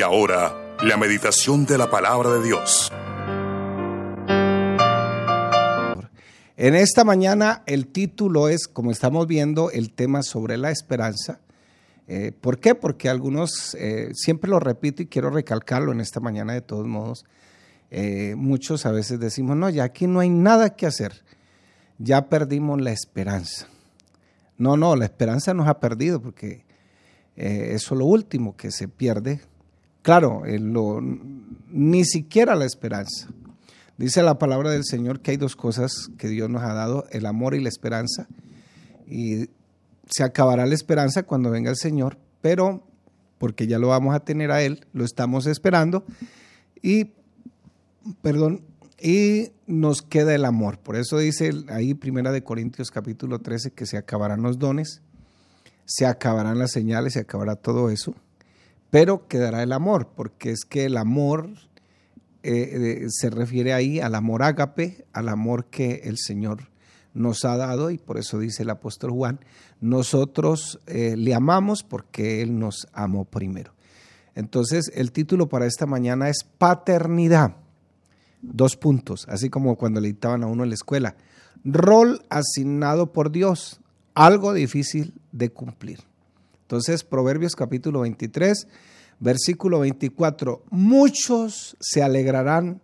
Y ahora, la meditación de la palabra de Dios. En esta mañana el título es, como estamos viendo, el tema sobre la esperanza. Eh, ¿Por qué? Porque algunos, eh, siempre lo repito y quiero recalcarlo en esta mañana de todos modos, eh, muchos a veces decimos, no, ya aquí no hay nada que hacer, ya perdimos la esperanza. No, no, la esperanza nos ha perdido porque eso es lo último que se pierde Claro, ni siquiera la esperanza. Dice la palabra del Señor que hay dos cosas que Dios nos ha dado, el amor y la esperanza. Y se acabará la esperanza cuando venga el Señor, pero porque ya lo vamos a tener a Él, lo estamos esperando. Y, perdón, y nos queda el amor. Por eso dice ahí Primera de Corintios capítulo 13 que se acabarán los dones, se acabarán las señales, se acabará todo eso pero quedará el amor, porque es que el amor eh, se refiere ahí al amor ágape, al amor que el Señor nos ha dado, y por eso dice el apóstol Juan, nosotros eh, le amamos porque Él nos amó primero. Entonces, el título para esta mañana es Paternidad. Dos puntos, así como cuando le dictaban a uno en la escuela. Rol asignado por Dios, algo difícil de cumplir. Entonces, Proverbios capítulo 23, versículo 24, muchos se alegrarán,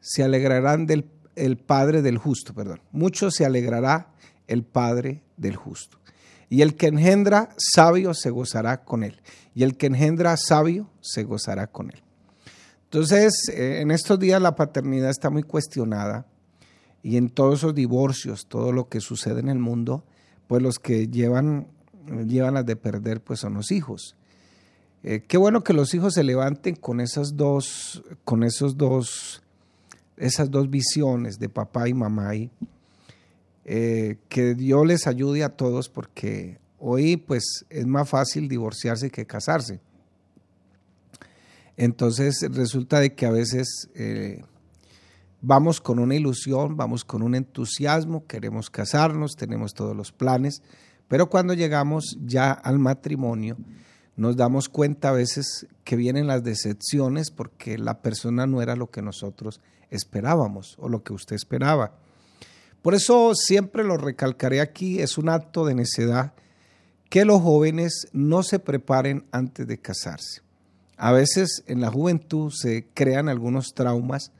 se alegrarán del el Padre del justo, perdón, muchos se alegrará el Padre del justo. Y el que engendra sabio se gozará con él. Y el que engendra sabio se gozará con él. Entonces, eh, en estos días la paternidad está muy cuestionada y en todos esos divorcios, todo lo que sucede en el mundo, pues los que llevan llevan las de perder pues son los hijos. Eh, qué bueno que los hijos se levanten con esas dos, con esos dos, esas dos visiones de papá y mamá y eh, que Dios les ayude a todos porque hoy pues es más fácil divorciarse que casarse. Entonces resulta de que a veces eh, vamos con una ilusión, vamos con un entusiasmo, queremos casarnos, tenemos todos los planes, pero cuando llegamos ya al matrimonio, nos damos cuenta a veces que vienen las decepciones porque la persona no era lo que nosotros esperábamos o lo que usted esperaba. Por eso siempre lo recalcaré aquí, es un acto de necedad que los jóvenes no se preparen antes de casarse. A veces en la juventud se crean algunos traumas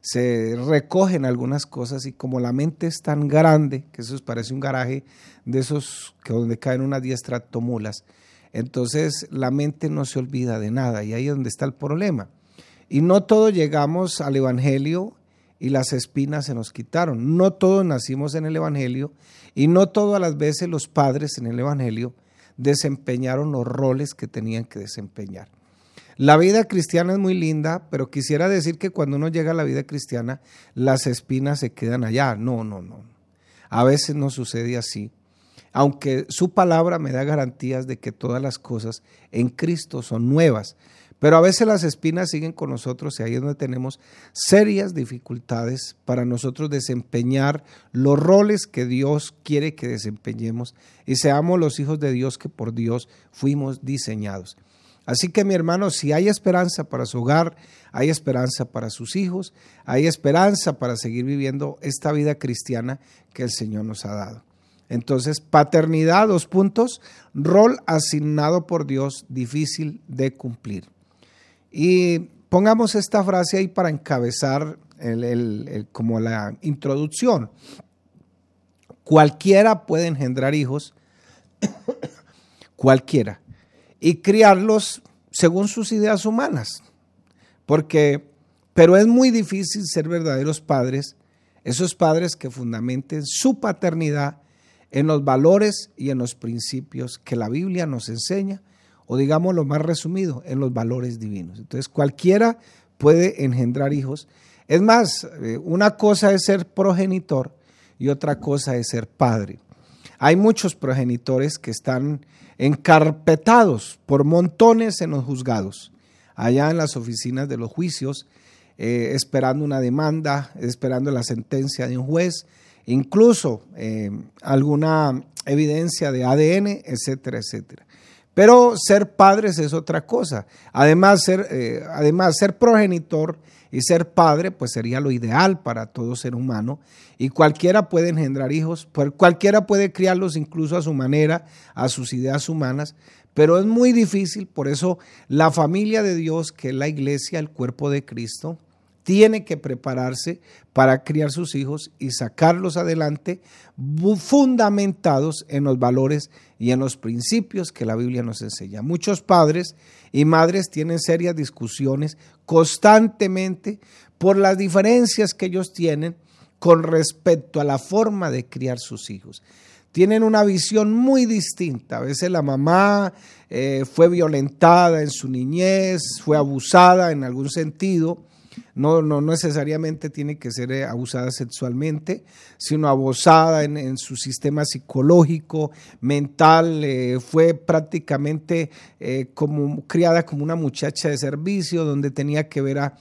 se recogen algunas cosas y como la mente es tan grande, que eso parece un garaje de esos que donde caen unas 10 tractomulas, entonces la mente no se olvida de nada y ahí es donde está el problema. Y no todos llegamos al Evangelio y las espinas se nos quitaron. No todos nacimos en el Evangelio y no todas las veces los padres en el Evangelio desempeñaron los roles que tenían que desempeñar. La vida cristiana es muy linda, pero quisiera decir que cuando uno llega a la vida cristiana, las espinas se quedan allá. No, no, no. A veces no sucede así. Aunque su palabra me da garantías de que todas las cosas en Cristo son nuevas. Pero a veces las espinas siguen con nosotros y ahí es donde tenemos serias dificultades para nosotros desempeñar los roles que Dios quiere que desempeñemos y seamos los hijos de Dios que por Dios fuimos diseñados. Así que mi hermano, si hay esperanza para su hogar, hay esperanza para sus hijos, hay esperanza para seguir viviendo esta vida cristiana que el Señor nos ha dado. Entonces, paternidad, dos puntos, rol asignado por Dios, difícil de cumplir. Y pongamos esta frase ahí para encabezar como la introducción. Cualquiera puede engendrar hijos, cualquiera y criarlos según sus ideas humanas. Porque, pero es muy difícil ser verdaderos padres, esos padres que fundamenten su paternidad en los valores y en los principios que la Biblia nos enseña, o digamos lo más resumido, en los valores divinos. Entonces, cualquiera puede engendrar hijos. Es más, eh, una cosa es ser progenitor y otra cosa es ser padre. Hay muchos progenitores que están encarpetados por montones en los juzgados, allá en las oficinas de los juicios, eh, esperando una demanda, esperando la sentencia de un juez, incluso eh, alguna evidencia de ADN, etcétera, etcétera. Pero ser padres es otra cosa. Además, ser, eh, además, ser progenitor y ser padre, pues sería lo ideal para todo ser humano. Y cualquiera puede engendrar hijos, cualquiera puede criarlos incluso a su manera, a sus ideas humanas, pero es muy difícil, por eso la familia de Dios, que es la iglesia, el cuerpo de Cristo, tiene que prepararse para criar sus hijos y sacarlos adelante fundamentados en los valores y en los principios que la Biblia nos enseña. Muchos padres y madres tienen serias discusiones constantemente por las diferencias que ellos tienen con respecto a la forma de criar sus hijos tienen una visión muy distinta. A veces la mamá eh, fue violentada en su niñez, fue abusada en algún sentido. No, no necesariamente tiene que ser eh, abusada sexualmente, sino abusada en, su sistema psicológico, mental. Eh, fue prácticamente como criada como una muchacha de servicio, donde tenía que ver a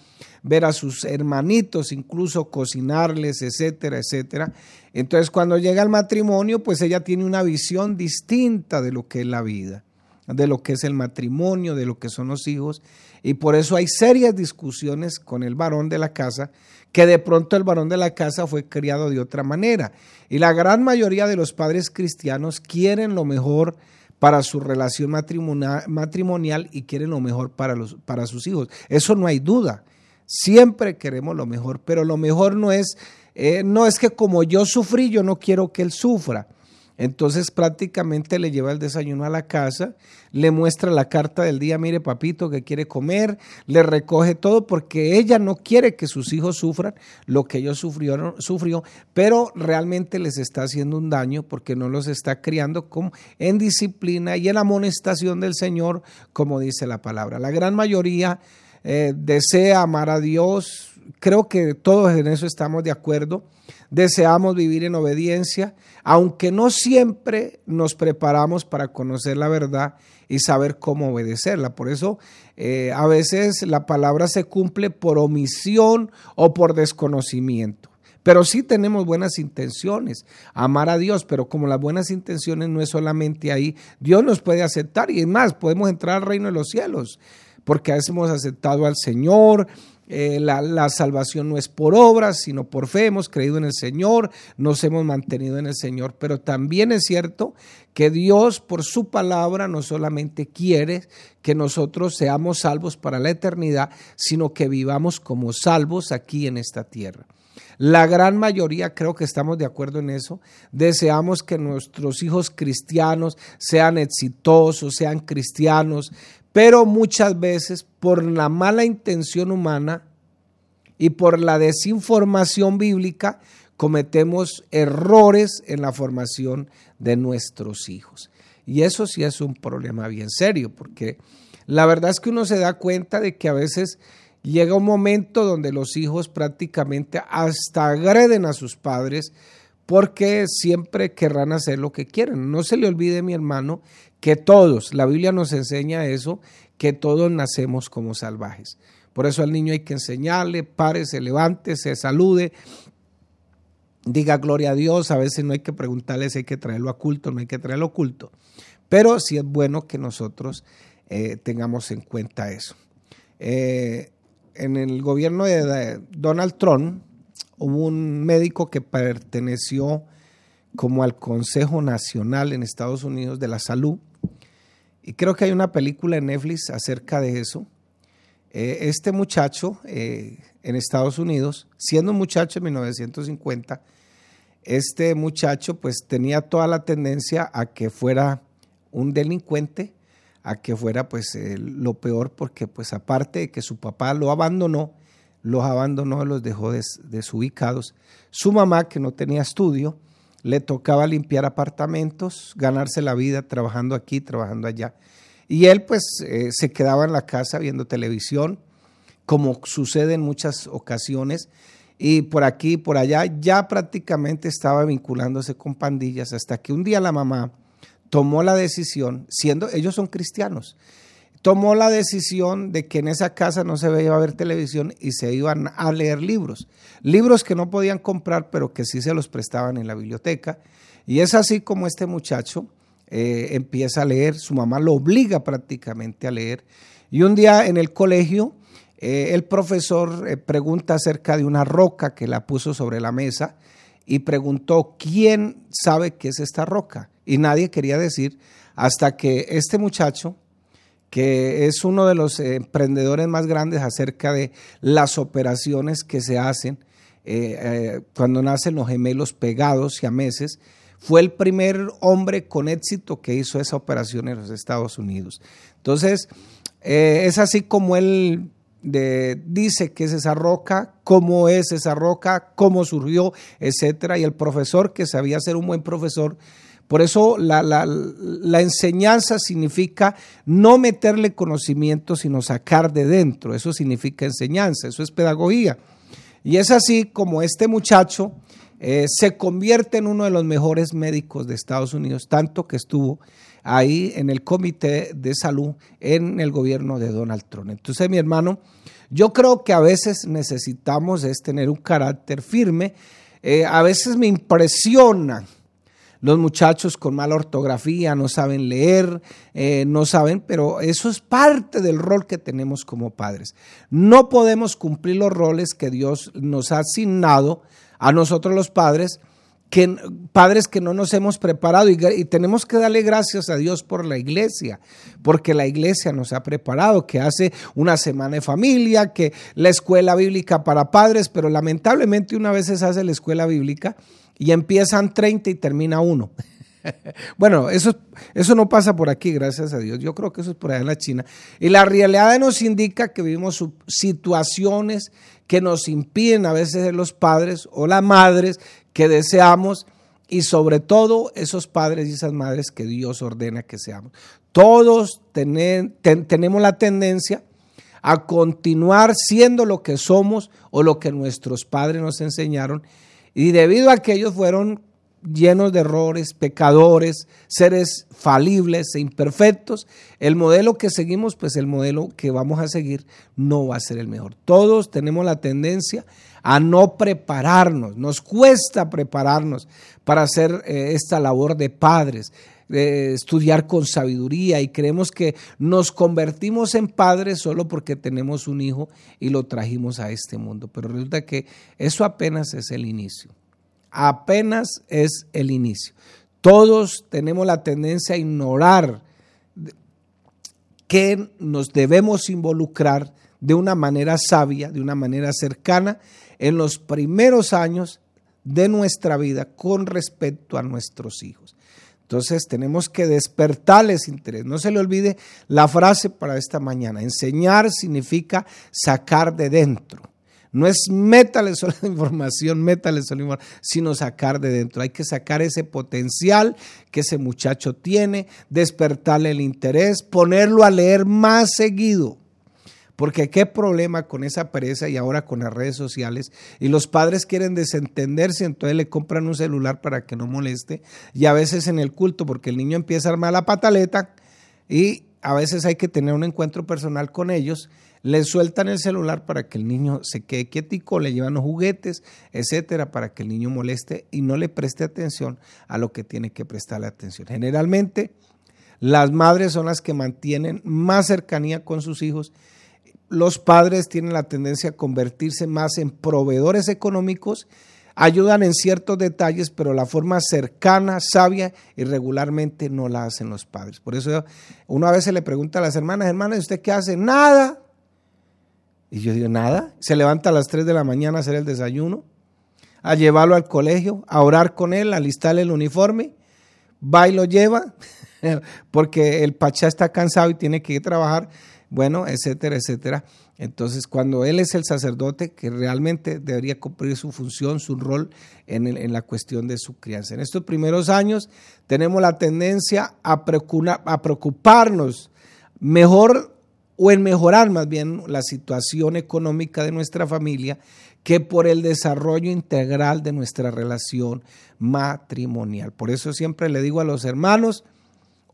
ver a sus hermanitos, incluso cocinarles, etcétera, etcétera. Entonces cuando llega el matrimonio, pues ella tiene una visión distinta de lo que es la vida, de lo que es el matrimonio, de lo que son los hijos. Y por eso hay serias discusiones con el varón de la casa, que de pronto el varón de la casa fue criado de otra manera. Y la gran mayoría de los padres cristianos quieren lo mejor para su relación matrimonial y quieren lo mejor para, los, para sus hijos. Eso no hay duda. Siempre queremos lo mejor, pero lo mejor no es, eh, no es que como yo sufrí, yo no quiero que él sufra. Entonces prácticamente le lleva el desayuno a la casa, le muestra la carta del día, mire papito que quiere comer, le recoge todo porque ella no quiere que sus hijos sufran lo que ellos sufrieron, sufrió, pero realmente les está haciendo un daño porque no los está criando como en disciplina y en amonestación del Señor, como dice la palabra. La gran mayoría eh, desea amar a Dios, creo que todos en eso estamos de acuerdo, deseamos vivir en obediencia, aunque no siempre nos preparamos para conocer la verdad y saber cómo obedecerla. Por eso eh, a veces la palabra se cumple por omisión o por desconocimiento. Pero sí tenemos buenas intenciones, amar a Dios, pero como las buenas intenciones no es solamente ahí, Dios nos puede aceptar y es más, podemos entrar al reino de los cielos porque hemos aceptado al Señor. Eh, la, la, salvación no es por obras, sino por fe. Hemos creído en el Señor, nos hemos mantenido en el Señor. Pero también es cierto que Dios, por su palabra, no solamente quiere que nosotros seamos salvos para la eternidad, sino que vivamos como salvos aquí en esta tierra. La gran mayoría, creo que estamos de acuerdo en eso, deseamos que nuestros hijos cristianos sean exitosos, sean cristianos, pero muchas veces por la mala intención humana y por la desinformación bíblica cometemos errores en la formación de nuestros hijos. Y eso sí es un problema bien serio, porque la verdad es que uno se da cuenta de que a veces llega un momento donde los hijos prácticamente hasta agreden a sus padres porque siempre querrán hacer lo que quieren. No se le olvide, mi hermano, que todos, la Biblia nos enseña eso, que todos nacemos como salvajes. Por eso al niño hay que enseñarle, pare, se levante, se salude, diga gloria a Dios. A veces no hay que preguntarle si hay que traerlo a culto, no hay que traerlo oculto. Pero sí es bueno que nosotros eh, tengamos en cuenta eso. Eh, en el gobierno de Donald Trump hubo un médico que perteneció como al Consejo Nacional en Estados Unidos de la Salud. Y creo que hay una película en Netflix acerca de eso. Eh, este muchacho eh, en Estados Unidos, siendo un muchacho en 1950, este muchacho pues tenía toda la tendencia a que fuera un delincuente, a que fuera pues eh, lo peor porque pues aparte de que su papá lo abandonó, los abandonó, los dejó desubicados. Su mamá, que no tenía estudio, le tocaba limpiar apartamentos, ganarse la vida trabajando aquí, trabajando allá. Y él pues eh, se quedaba en la casa viendo televisión, como sucede en muchas ocasiones, y por aquí por allá ya prácticamente estaba vinculándose con pandillas hasta que un día la mamá tomó la decisión, siendo ellos son cristianos, tomó la decisión de que en esa casa no se iba a ver televisión y se iban a leer libros. Libros que no podían comprar, pero que sí se los prestaban en la biblioteca. Y es así como este muchacho eh, empieza a leer, su mamá lo obliga prácticamente a leer. Y un día en el colegio, eh, el profesor eh, pregunta acerca de una roca que la puso sobre la mesa y preguntó, ¿quién sabe qué es esta roca? Y nadie quería decir hasta que este muchacho, que es uno de los emprendedores más grandes acerca de las operaciones que se hacen cuando nacen los gemelos pegados y a meses, fue el primer hombre con éxito que hizo esa operación en los Estados Unidos. Entonces, eh, es así como él dice que es esa roca, cómo es esa roca, cómo surgió, etcétera. Y el profesor, que sabía ser un buen profesor, por eso la, la, enseñanza significa no meterle conocimiento, sino sacar de dentro. Eso significa enseñanza, eso es pedagogía. Y es así como este muchacho eh, se convierte en uno de los mejores médicos de Estados Unidos, tanto que estuvo ahí en el comité de salud en el gobierno de Donald Trump. Entonces, mi hermano, yo creo que a veces necesitamos es tener un carácter firme. Eh, a veces me impresiona los muchachos con mala ortografía, no saben leer, eh, no saben, pero eso es parte del rol que tenemos como padres. No podemos cumplir los roles que Dios nos ha asignado a nosotros los padres, que, padres que no nos hemos preparado y, y, tenemos que darle gracias a Dios por la iglesia, porque la iglesia nos ha preparado, que hace una semana de familia, que la escuela bíblica para padres, pero lamentablemente una vez se hace la escuela bíblica y empiezan 30 y termina uno. Bueno, eso, eso no pasa por aquí, gracias a Dios. Yo creo que eso es por allá en la China. Y la realidad nos indica que vivimos situaciones que nos impiden a veces los padres o las madres que deseamos y sobre todo esos padres y esas madres que Dios ordena que seamos. Todos tenemos la tendencia a continuar siendo lo que somos o lo que nuestros padres nos enseñaron y debido a que ellos fueron llenos de errores, pecadores, seres falibles e imperfectos, el modelo que seguimos, pues el modelo que vamos a seguir no va a ser el mejor. Todos tenemos la tendencia a no prepararnos, nos cuesta prepararnos para hacer eh, esta labor de padres, estudiar con sabiduría y creemos que nos convertimos en padres solo porque tenemos un hijo y lo trajimos a este mundo, pero resulta que eso apenas es el inicio apenas es el inicio. Todos tenemos la tendencia a ignorar que nos debemos involucrar de una manera sabia, de una manera cercana, en los primeros años de nuestra vida con respecto a nuestros hijos. Entonces tenemos que despertarles interés. No se le olvide la frase para esta mañana. Enseñar significa sacar de dentro. No es métale solo la información, métale solo información, sino sacar de dentro. Hay que sacar ese potencial que ese muchacho tiene, despertarle el interés, ponerlo a leer más seguido. Porque qué problema con esa pereza y ahora con las redes sociales. Y los padres quieren desentenderse, entonces le compran un celular para que no moleste. Y a veces en el culto, porque el niño empieza a armar la pataleta y a veces hay que tener un encuentro personal con ellos le sueltan el celular para que el niño se quede quietico, le llevan los juguetes, etcétera, para que el niño moleste y no le preste atención a lo que tiene que prestarle atención. Generalmente, las madres son las que mantienen más cercanía con sus hijos. Los padres tienen la tendencia a convertirse más en proveedores económicos, ayudan en ciertos detalles, pero la forma cercana, sabia y regularmente no la hacen los padres. Por eso una vez se le pregunta a las hermanas, hermanas, ¿usted qué hace? Nada. Y yo digo, nada, se levanta a las 3 de la mañana a hacer el desayuno, a llevarlo al colegio, a orar con él, a alistarle el uniforme, va y lo lleva, porque el pachá está cansado y tiene que ir a trabajar, bueno, etcétera, etcétera. Entonces, cuando él es el sacerdote que realmente debería cumplir su función, su rol en, en la cuestión de su crianza. En estos primeros años tenemos la tendencia a, a preocuparnos mejor o en mejorar más bien la situación económica de nuestra familia que por el desarrollo integral de nuestra relación matrimonial. Por eso siempre le digo a los hermanos,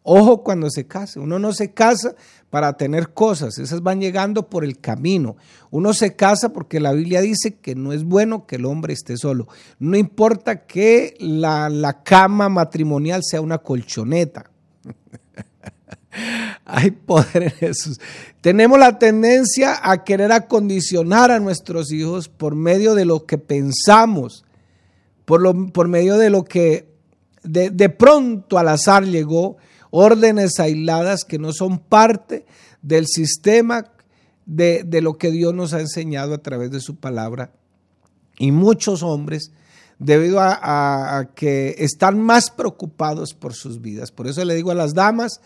ojo cuando se case, uno no se casa para tener cosas, esas van llegando por el camino. Uno se casa porque la Biblia dice que no es bueno que el hombre esté solo. No importa que la, la cama matrimonial sea una colchoneta Hay poder en Jesús. Tenemos la tendencia a querer acondicionar a nuestros hijos por medio de lo que pensamos, por, lo, por medio de lo que de, de pronto al azar llegó, órdenes aisladas que no son parte del sistema de, de, lo que Dios nos ha enseñado a través de su palabra. Y muchos hombres, debido a, que están más preocupados por sus vidas. Por eso le digo a las damas,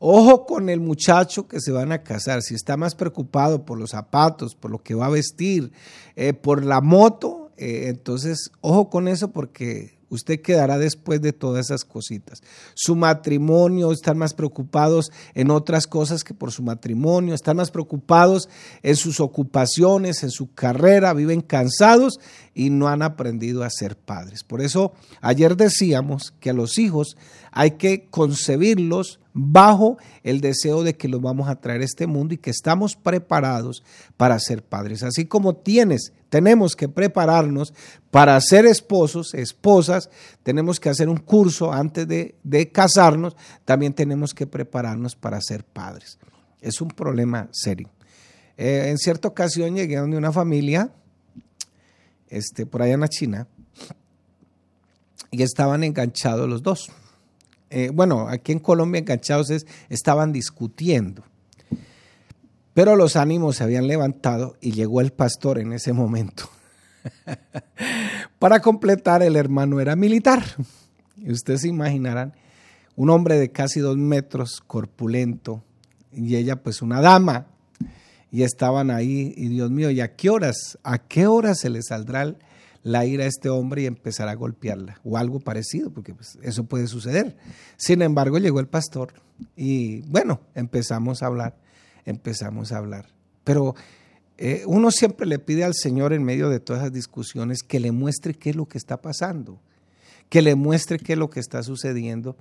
ojo con el muchacho que se van a casar. Si está más preocupado por los zapatos, por lo que va a vestir, eh, por la moto, eh, entonces ojo con eso porque usted quedará después de todas esas cositas. Su matrimonio, están más preocupados en otras cosas que por su matrimonio, están más preocupados en sus ocupaciones, en su carrera, viven cansados y no han aprendido a ser padres. Por eso ayer decíamos que a los hijos hay que concebirlos bajo el deseo de que los vamos a traer a este mundo y que estamos preparados para ser padres. Así como tienes, tenemos que prepararnos para ser esposos, esposas, tenemos que hacer un curso antes de, casarnos, también tenemos que prepararnos para ser padres. Es un problema serio. Eh, en cierta ocasión llegué a una familia, este, por allá en la China, y estaban enganchados los dos eh, bueno, aquí en Colombia enganchados es, estaban discutiendo. Pero los ánimos se habían levantado y llegó el pastor en ese momento. Para completar, el hermano era militar. Y ustedes se imaginarán, un hombre de casi dos metros, corpulento, y ella pues una dama. Y estaban ahí, y Dios mío, ¿y a qué horas? ¿A qué horas se le saldrá la ira a este hombre y empezar a golpearla o algo parecido, porque pues, eso puede suceder. Sin embargo, llegó el pastor y bueno, empezamos a hablar, empezamos a hablar. Pero eh, uno siempre le pide al Señor en medio de todas esas discusiones que le muestre qué es lo que está pasando, que le muestre qué es lo que está sucediendo.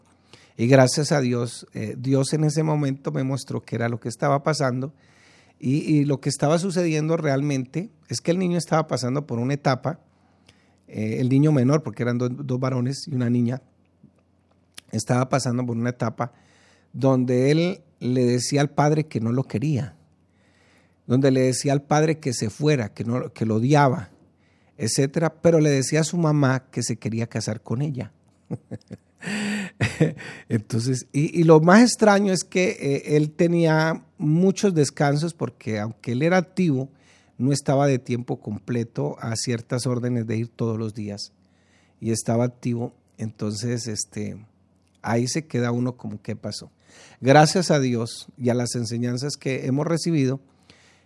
Y gracias a Dios, eh, Dios en ese momento me mostró qué era lo que estaba pasando. Y, lo que estaba sucediendo realmente es que el niño estaba pasando por una etapa eh, el niño menor, porque eran do, dos varones y una niña, estaba pasando por una etapa donde él le decía al padre que no lo quería, donde le decía al padre que se fuera, que, no, que lo odiaba, etcétera, pero le decía a su mamá que se quería casar con ella. Entonces, y, lo más extraño es que eh, él tenía muchos descansos porque aunque él era activo, no estaba de tiempo completo a ciertas órdenes de ir todos los días y estaba activo, entonces este, ahí se queda uno como qué pasó. Gracias a Dios y a las enseñanzas que hemos recibido,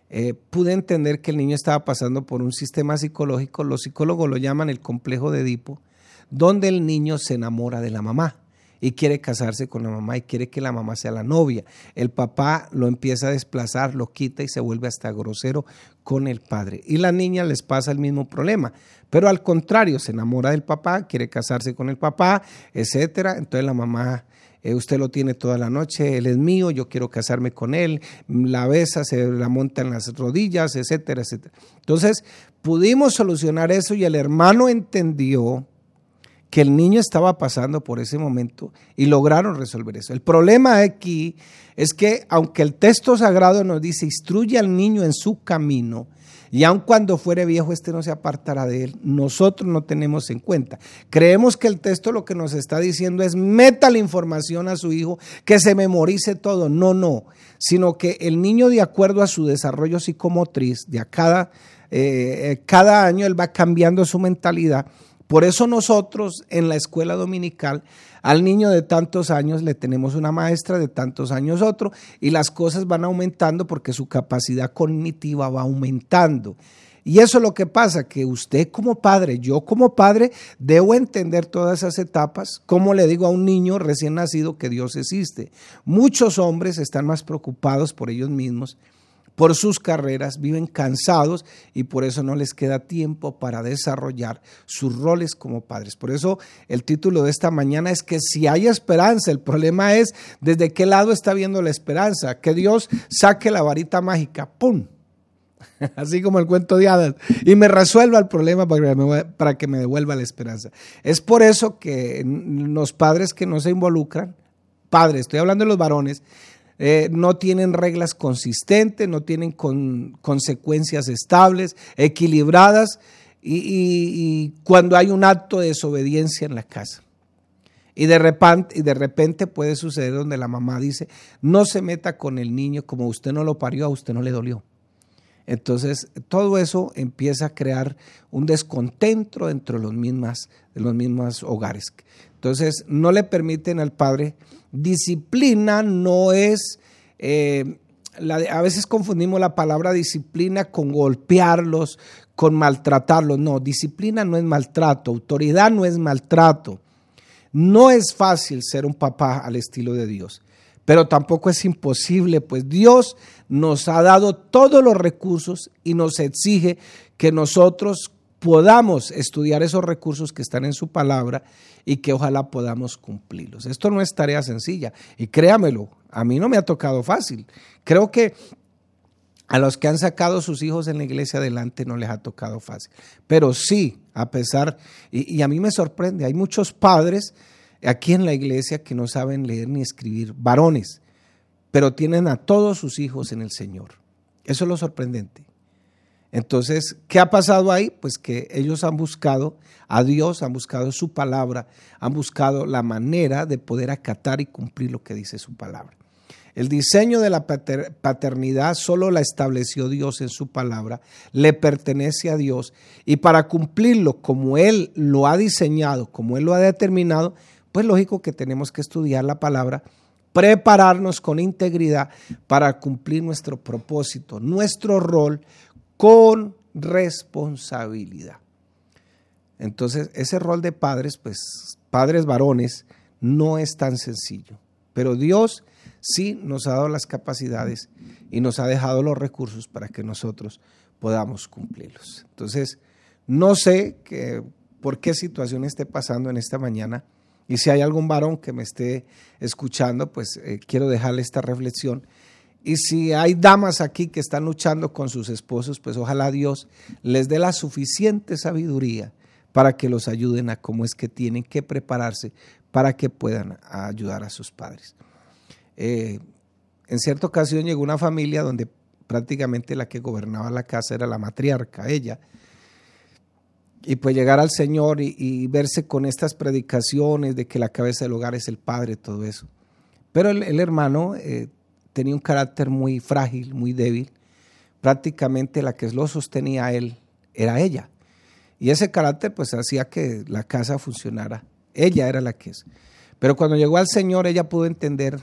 eh, pude entender que el niño estaba pasando por un sistema psicológico, los psicólogos lo llaman el complejo de Edipo, donde el niño se enamora de la mamá y quiere casarse con la mamá y quiere que la mamá sea la novia. El papá lo empieza a desplazar, lo quita y se vuelve hasta grosero con el padre. Y la niña les pasa el mismo problema, pero al contrario, se enamora del papá, quiere casarse con el papá, etcétera. Entonces la mamá eh, usted lo tiene toda la noche, él es mío, yo quiero casarme con él, la besa, se la monta en las rodillas, etcétera, etcétera. Entonces, pudimos solucionar eso y el hermano entendió que el niño estaba pasando por ese momento y lograron resolver eso. El problema aquí es que aunque el texto sagrado nos dice, instruye al niño en su camino, y aun cuando fuere viejo, este no se apartará de él, nosotros no tenemos en cuenta. Creemos que el texto lo que nos está diciendo es, meta la información a su hijo, que se memorice todo. No, no, sino que el niño de acuerdo a su desarrollo psicomotriz, de a cada, eh, cada año él va cambiando su mentalidad por eso nosotros en la escuela dominical al niño de tantos años le tenemos una maestra, de tantos años otro, y las cosas van aumentando porque su capacidad cognitiva va aumentando. Y eso es lo que pasa, que usted como padre, yo como padre, debo entender todas esas etapas, como le digo a un niño recién nacido que Dios existe. Muchos hombres están más preocupados por ellos mismos por sus carreras, viven cansados y por eso no les queda tiempo para desarrollar sus roles como padres. Por eso el título de esta mañana es que si hay esperanza, el problema es desde qué lado está viendo la esperanza, que Dios saque la varita mágica, ¡pum! Así como el cuento de hadas, y me resuelva el problema para que me devuelva la esperanza. Es por eso que los padres que no se involucran, padres, estoy hablando de los varones, eh, no tienen reglas consistentes, no tienen consecuencias estables, equilibradas, y, cuando hay un acto de desobediencia en la casa. Y de, repente, y de repente puede suceder donde la mamá dice, no se meta con el niño, como usted no lo parió, a usted no le dolió. Entonces, todo eso empieza a crear un descontento entre los mismas, los mismos hogares. Entonces, no le permiten al padre. Disciplina no es, eh, a veces confundimos la palabra disciplina con golpearlos, con maltratarlos. No, disciplina no es maltrato, autoridad no es maltrato. No es fácil ser un papá al estilo de Dios pero tampoco es imposible, pues Dios nos ha dado todos los recursos y nos exige que nosotros podamos estudiar esos recursos que están en su palabra y que ojalá podamos cumplirlos. Esto no es tarea sencilla y créamelo, a mí no me ha tocado fácil. Creo que a los que han sacado sus hijos en la iglesia adelante no les ha tocado fácil. Pero sí, a pesar, y, y a mí me sorprende, hay muchos padres aquí en la iglesia que no saben leer ni escribir, varones, pero tienen a todos sus hijos en el Señor. Eso es lo sorprendente. Entonces, ¿qué ha pasado ahí? Pues que ellos han buscado a Dios, han buscado su palabra, han buscado la manera de poder acatar y cumplir lo que dice su palabra. El diseño de la paternidad solo la estableció Dios en su palabra, le pertenece a Dios y para cumplirlo como Él lo ha diseñado, como Él lo ha determinado, pues lógico que tenemos que estudiar la palabra, prepararnos con integridad para cumplir nuestro propósito, nuestro rol con responsabilidad. Entonces, ese rol de padres, pues padres varones, no es tan sencillo, pero Dios sí nos ha dado las capacidades y nos ha dejado los recursos para que nosotros podamos cumplirlos. Entonces, no sé por qué situación esté pasando en esta mañana, y si hay algún varón que me esté escuchando, pues eh, quiero dejarle esta reflexión. Y si hay damas aquí que están luchando con sus esposos, pues ojalá Dios les dé la suficiente sabiduría para que los ayuden a cómo es que tienen que prepararse para que puedan ayudar a sus padres. Eh, en cierta ocasión llegó una familia donde prácticamente la que gobernaba la casa era la matriarca, ella, y pues llegar al Señor y, verse con estas predicaciones de que la cabeza del hogar es el Padre, todo eso. Pero el, hermano eh, tenía un carácter muy frágil, muy débil. Prácticamente la que lo sostenía a él era ella. Y ese carácter pues hacía que la casa funcionara. Ella era la que es. Pero cuando llegó al Señor ella pudo entender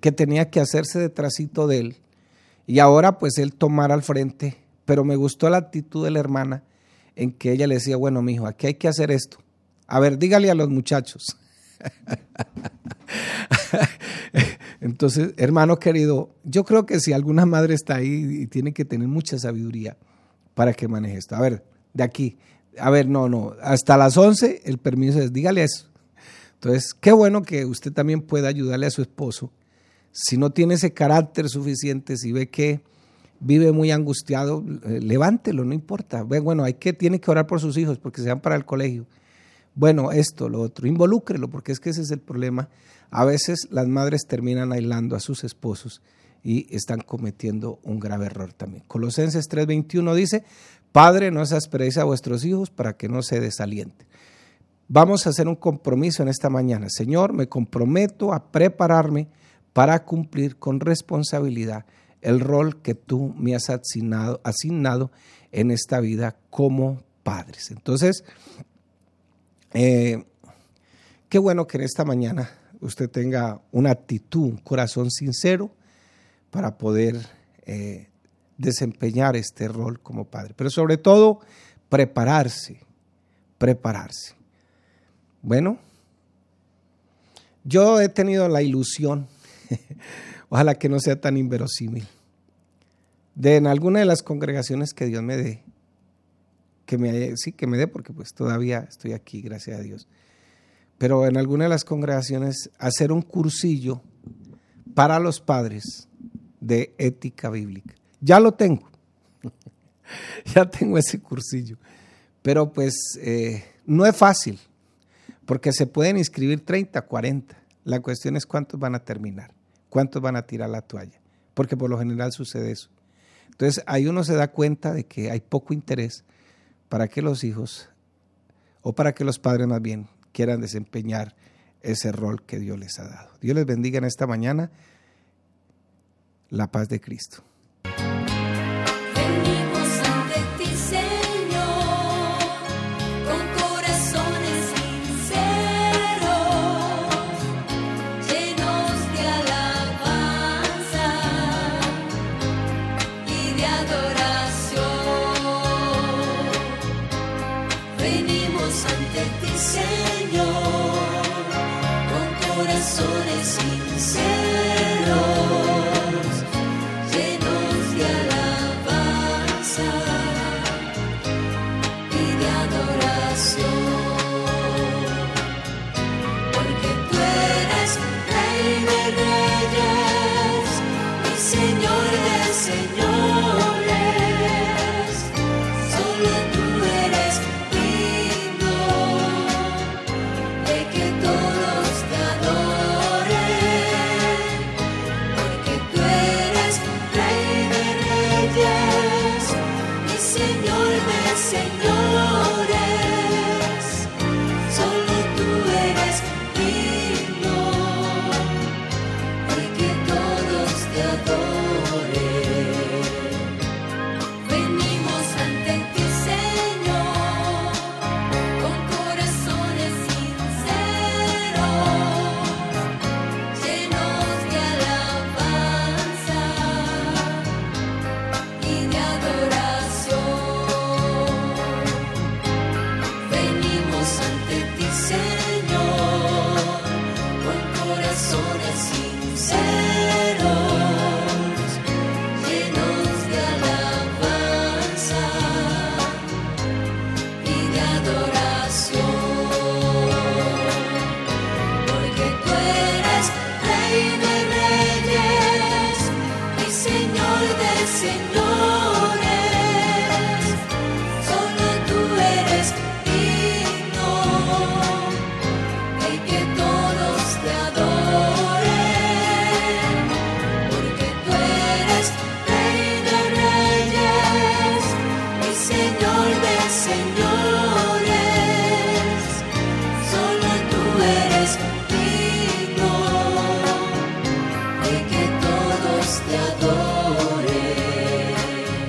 que tenía que hacerse detrásito de él. Y ahora pues él tomar al frente. Pero me gustó la actitud de la hermana en que ella le decía, bueno, mijo, aquí hay que hacer esto. A ver, dígale a los muchachos. Entonces, hermano querido, yo creo que si alguna madre está ahí y tiene que tener mucha sabiduría para que maneje esto. A ver, de aquí. A ver, no, no. Hasta las 11 el permiso es, dígale eso. Entonces, qué bueno que usted también pueda ayudarle a su esposo. Si no tiene ese carácter suficiente, si ve que vive muy angustiado, eh, levántelo, no importa. Bueno, hay que, tiene que orar por sus hijos porque se van para el colegio. Bueno, esto, lo otro, involúcrelo, porque es que ese es el problema. A veces las madres terminan aislando a sus esposos y están cometiendo un grave error también. Colosenses 3:21 dice, Padre, no se asperéis a vuestros hijos para que no se desalienten. Vamos a hacer un compromiso en esta mañana. Señor, me comprometo a prepararme para cumplir con responsabilidad el rol que tú me has asignado, asignado en esta vida como padres. Entonces, eh, qué bueno que en esta mañana usted tenga una actitud, un corazón sincero para poder eh, desempeñar este rol como padre. Pero sobre todo, prepararse, prepararse. Bueno, yo he tenido la ilusión Ojalá que no sea tan inverosímil. De en alguna de las congregaciones que Dios me dé, que me, sí, que me dé, porque pues todavía estoy aquí, gracias a Dios. Pero en alguna de las congregaciones hacer un cursillo para los padres de ética bíblica. Ya lo tengo. ya tengo ese cursillo. Pero pues eh, no es fácil, porque se pueden inscribir 30, 40. La cuestión es cuántos van a terminar ¿cuántos van a tirar la toalla? Porque por lo general sucede eso. Entonces ahí uno se da cuenta de que hay poco interés para que los hijos, o para que los padres más bien, quieran desempeñar ese rol que Dios les ha dado. Dios les bendiga en esta mañana. La paz de Cristo.